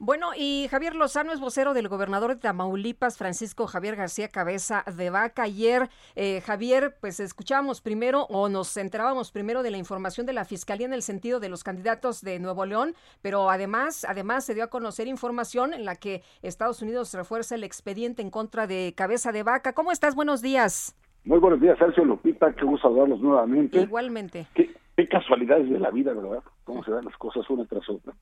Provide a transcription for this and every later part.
Bueno, y Javier Lozano es vocero del gobernador de Tamaulipas, Francisco Javier García Cabeza de Vaca. Ayer, eh, Javier, pues escuchábamos primero o nos enterábamos primero de la información de la Fiscalía en el sentido de los candidatos de Nuevo León, pero además, además se dio a conocer información en la que Estados Unidos refuerza el expediente en contra de Cabeza de Vaca. ¿Cómo estás? Buenos días. Muy buenos días, Sergio Lupita, qué gusto saludarlos nuevamente. Igualmente. Qué, qué casualidades de la vida, ¿verdad? Cómo se dan las cosas una tras otra.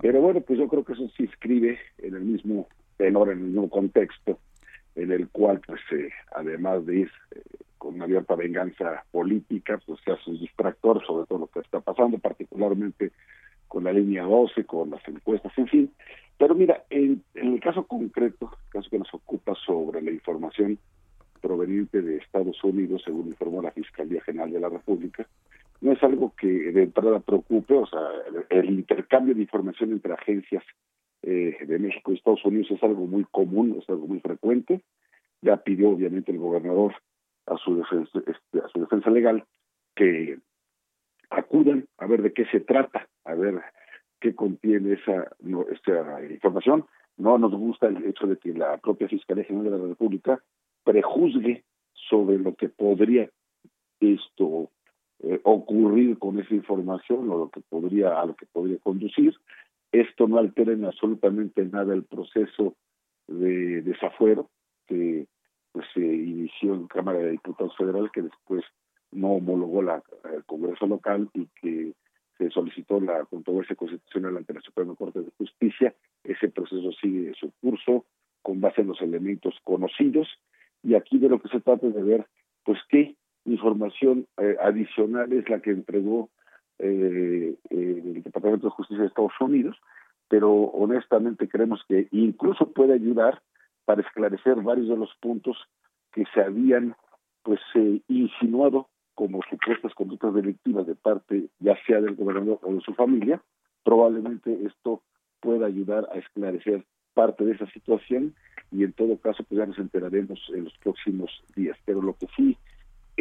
Pero bueno, pues yo creo que eso se inscribe en el mismo tenor, en el mismo contexto, en el cual, pues, eh, además de ir eh, con una abierta venganza política, pues se hace un distractor sobre todo lo que está pasando, particularmente con la línea 12, con las encuestas, en fin. Pero mira, en, en el caso concreto, el caso que nos ocupa sobre la información proveniente de Estados Unidos, según informó la Fiscalía General de la República, no es algo que de entrada preocupe, o sea, el, intercambio de información entre agencias eh, de México y Estados Unidos es algo muy común, es algo muy frecuente. Ya pidió obviamente el gobernador a su defensa, este, a su defensa legal que acudan a ver de qué se trata, a ver qué contiene esa, no, esta información. No nos gusta el hecho de que la propia Fiscalía General de la República prejuzgue sobre lo que podría esto eh, ocurrir con esa información o lo que podría a lo que podría conducir. Esto no altera en absolutamente nada el proceso de desafuero que pues se inició en Cámara de Diputados Federal que después no homologó la, el Congreso local y que se solicitó la controversia constitucional ante la Suprema Corte de Justicia. Ese proceso sigue su curso con base en los elementos conocidos. Y aquí de lo que se trata es de ver eh, adicional es la que entregó eh, el Departamento de Justicia de Estados Unidos, pero honestamente creemos que incluso puede ayudar para esclarecer varios de los puntos que se habían pues eh, insinuado como supuestas conductas delictivas de parte ya sea del gobernador o de su familia, probablemente esto pueda ayudar a esclarecer parte de esa situación y en todo caso pues ya nos enteraremos en los próximos días. Pero lo que sí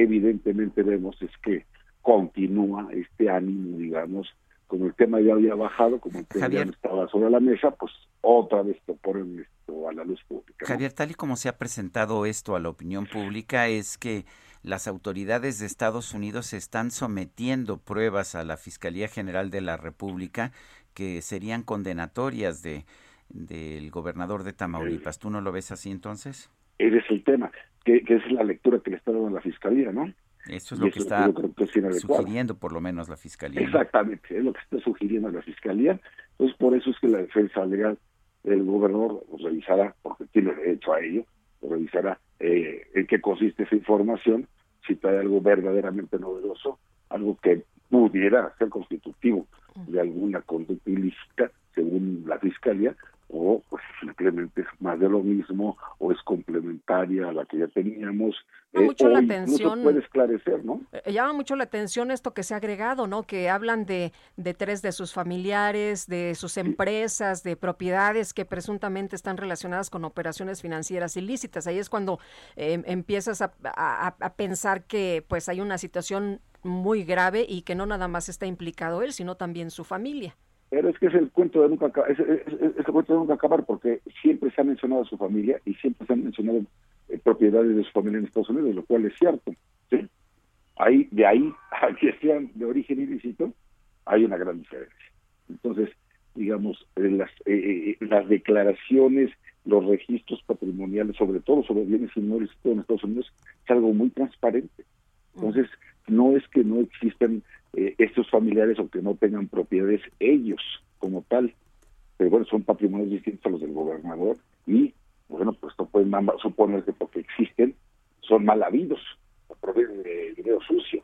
evidentemente vemos es que continúa este ánimo, digamos, como el tema ya había bajado, como el tema ya no estaba sobre la mesa, pues otra vez te ponen esto a la luz pública. ¿no? Javier, tal y como se ha presentado esto a la opinión pública, es que las autoridades de Estados Unidos están sometiendo pruebas a la Fiscalía General de la República que serían condenatorias de del gobernador de Tamaulipas. ¿Tú no lo ves así entonces? Ese es el tema, que, que es la lectura que le está dando la Fiscalía, ¿no? Eso es lo que está sugiriendo por lo menos la Fiscalía. Exactamente, es lo que está sugiriendo la Fiscalía. Entonces, por eso es que la defensa legal del gobernador revisará, porque tiene derecho a ello, revisará eh, en qué consiste esa información, si trae algo verdaderamente novedoso, algo que pudiera ser constitutivo de alguna conducta ilícita, según la Fiscalía, o pues simplemente es más de lo mismo o es complementaria a la que ya teníamos llama eh, mucho la atención puede esclarecer no Eh, llama mucho la atención esto que se ha agregado, ¿no? Que hablan de, de tres de sus familiares, de sus empresas, de propiedades que presuntamente están relacionadas con operaciones financieras ilícitas. Ahí es cuando eh, empiezas a, a- a pensar que pues hay una situación muy grave y que no nada más está implicado él, sino también su familia. Pero es que es el cuento de nunca acabar, es, es- es- es el cuento de nunca acabar porque siempre se ha mencionado a su familia y siempre se han mencionado eh, propiedades de su familia en Estados Unidos, lo cual es cierto. ¿sí? Ahí, de ahí a que sean de origen ilícito, hay una gran diferencia. Entonces, digamos, eh, las, eh, eh, las declaraciones, los registros patrimoniales, sobre todo sobre bienes inmuebles en Estados Unidos, es algo muy transparente. Entonces, no es que no existan eh, estos familiares o que no tengan propiedades ellos como tal, pero bueno, son patrimonios distintos a los del gobernador y bueno, pues esto puede suponer que porque existen son mal habidos, provienen de dinero sucio.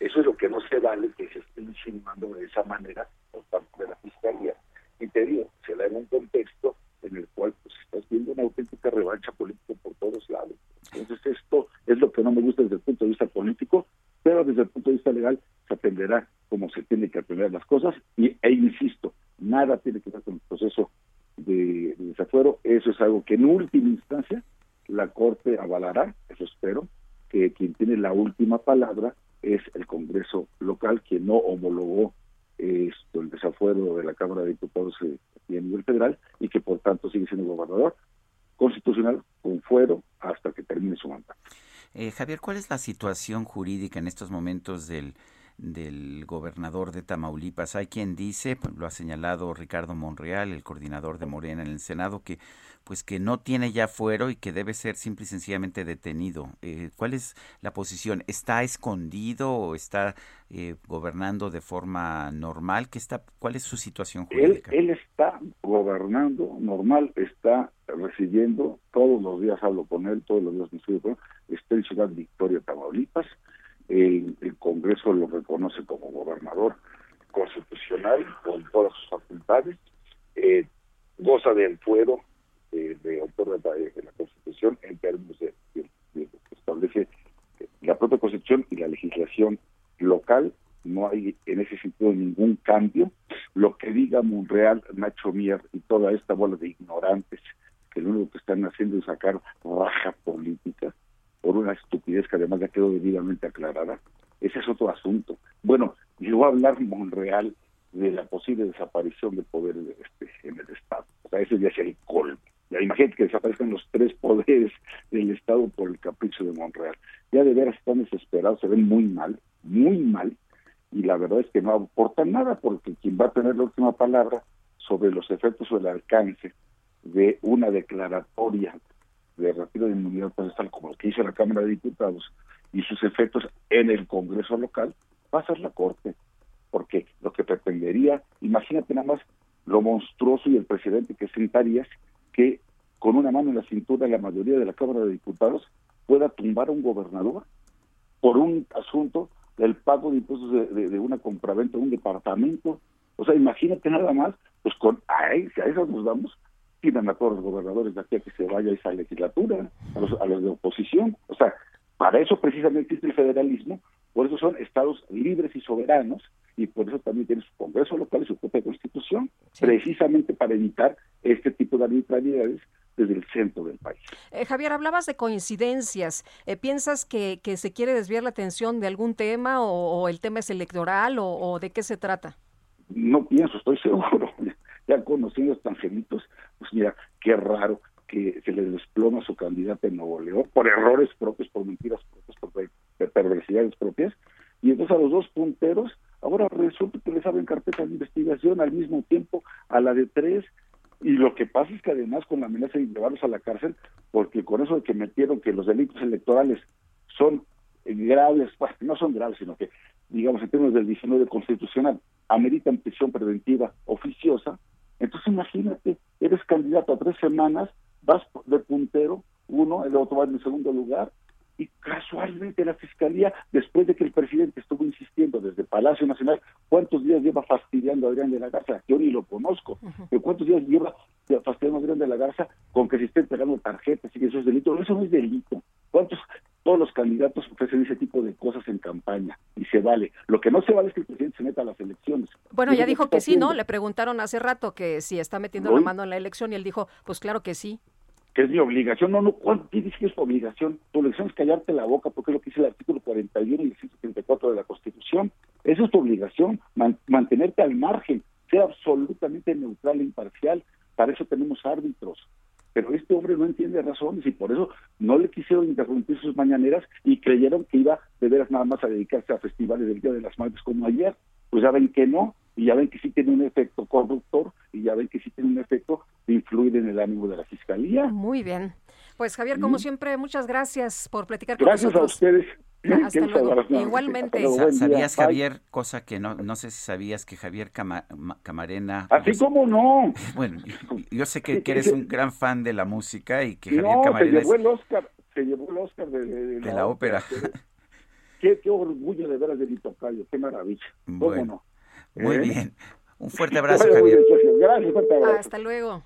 Eso es lo que no se vale que se esté insinuando de esa manera por parte de la Fiscalía. Y te digo, se da en un contexto en el cual pues estás viendo una auténtica revancha política por todos lados. Entonces esto es lo que no me gusta desde el punto de vista político, pero desde el punto de vista legal se atenderá como se que atender las cosas y, e insisto, nada tiene que ver con el proceso de, desafuero, eso es algo que en última instancia la Corte avalará, eso espero, que quien tiene la última palabra es el Congreso local, quien no homologó esto, el desafuero de la Cámara de Diputados eh, a nivel federal y que por tanto sigue siendo gobernador constitucional con fuero hasta que termine su mandato. Eh, Javier, ¿cuál es la situación jurídica en estos momentos del del gobernador de Tamaulipas. Hay quien dice, pues, lo ha señalado Ricardo Monreal, el coordinador de Morena en el Senado, que pues que no tiene ya fuero y que debe ser simple y sencillamente detenido. Eh, ¿Cuál es la posición? ¿Está escondido o está eh, gobernando de forma normal? ¿Qué está, ¿Cuál es su situación jurídica? Él, él está gobernando normal, está recibiendo, todos los días hablo con él, todos los días me con él, está en Ciudad Victoria, Tamaulipas, el, Congreso lo reconoce como gobernador constitucional con todas sus facultades, eh, goza del fuero eh, de autor de, la Constitución en términos de, que establece la propia Constitución y la legislación local. No hay en ese sentido ningún cambio. Lo que diga Monreal, Nacho Mier y toda esta bola de ignorantes que lo único que están haciendo es sacar raja política por una estupidez que además ya quedó debidamente aclarada. Ese es otro asunto. Bueno, llegó a hablar Monreal de la posible desaparición del poder este, en el Estado. O sea, ese ya sería el colmo. Ya imagínate que desaparezcan los tres poderes del Estado por el capricho de Monreal. Ya de veras están desesperados, se ven muy mal, muy mal, y la verdad es que no aportan nada porque quien va a tener la última palabra sobre los efectos o el alcance de una declaratoria de retiro de inmunidad procesal como lo que hizo la Cámara de Diputados y sus efectos en el Congreso local, va a ser la Corte, porque lo que pretendería, imagínate nada más lo monstruoso y el precedente que sentarías que con una mano en la cintura la mayoría de la Cámara de Diputados pueda tumbar a un gobernador por un asunto del pago de impuestos de, de, una compraventa de un departamento. O sea, imagínate nada más, pues con a, a eso nos vamos, pidan a todos los gobernadores de aquí a que se vaya esa legislatura, a los, a los de oposición. O sea, para eso precisamente existe el federalismo, por eso son estados libres y soberanos, y por eso también tiene su Congreso local y su propia constitución, precisamente para evitar este tipo de arbitrariedades desde el centro del país. Eh, Javier, hablabas de coincidencias. Eh, ¿Piensas que, que, se quiere desviar la atención de algún tema o, el tema es electoral o, o, de qué se trata? No pienso, estoy seguro. ya a estos angelitos, mira, qué raro que se les desploma su candidata en Nuevo León por errores propios, por mentiras propias, por perversidades propias. Y entonces a los dos punteros, ahora resulta que les abren carpeta de investigación al mismo tiempo a la de tres. Y lo que pasa es que además con la amenaza de llevarlos a la cárcel, porque con eso de que metieron que los delitos electorales son graves, bueno, no son graves, sino que, digamos, en términos del 19 constitucional, ameritan prisión preventiva oficiosa, entonces imagínate, eres candidato a tres semanas, vas de puntero, uno, el otro va en el segundo lugar, y casualmente la fiscalía, después de que el presidente estuvo insistiendo desde Palacio Nacional, ¿cuántos días lleva fastidiando a Adrián de la Garza? Yo ni lo conozco, pero ¿cuántos días lleva fastidiando a Adrián de la Garza con que se esté entregando tarjetas y que eso es delito? Eso no es delito. ¿Cuántos todos los candidatos ofrecen ese tipo de cosas en campaña se vale. Lo que no se vale es que el presidente se meta a las elecciones. Bueno, ya dijo que, sí, ¿no? Le preguntaron hace rato que si está metiendo la mano en la elección y él dijo, pues claro que sí. Que es mi obligación. No, no, ¿qué dice que es tu obligación? Tu obligación es callarte la boca porque es lo que dice el artículo 41 y el 134 de la Constitución. Esa es tu obligación, mantenerte al margen, ser absolutamente neutral e imparcial. Para eso tenemos árbitros pero este hombre no entiende razones y por eso no le quisieron interrumpir sus mañaneras y creyeron que iba de veras nada más a dedicarse a festivales del Día de las Madres como ayer. Pues ya ven que no, y ya ven que sí tiene un efecto corruptor, y ya ven que sí tiene un efecto de influir en el ánimo de la Fiscalía. Muy bien. Pues Javier, como siempre, muchas gracias por platicar con nosotros. Gracias a ustedes Hasta luego. Igualmente. ¿Sabías, Javier, cosa que no, no sé si sabías que Javier Camarena... Así pues, como no. Bueno, yo, sé que, eres un gran fan de la música y que Javier Camarena... se llevó el Oscar, se llevó el Oscar de, la, ópera. Qué, qué, orgullo de veras de mi tocayo, qué maravilla. Bueno, Muy ¿Eh? bien. Un fuerte abrazo, Javier. Gracias, fuerte abrazo. Hasta luego.